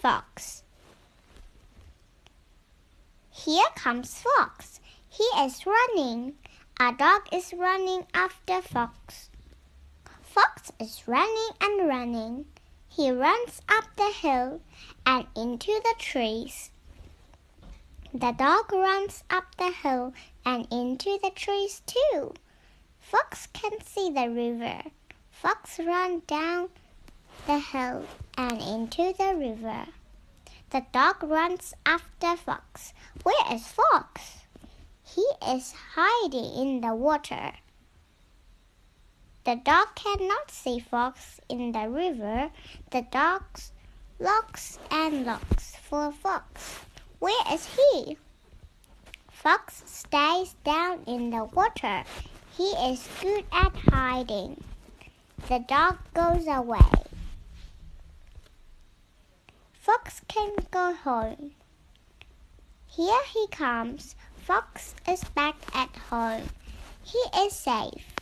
Fox. Here comes Fox. He is running. A dog is running after Fox. Fox is running and running. He runs up the hill and into the trees. The dog runs up the hill and into the trees too. Fox can see the river. Fox runs down the hill and into the river. The dog runs after Fox. Where is Fox? He is hiding in the water. The dog cannot see Fox in the river. The dog looks and looks for Fox. Where is he? Fox stays down in the water. He is good at hiding. The dog goes away. Fox can go home. Here he comes. Fox is back at home. He is safe.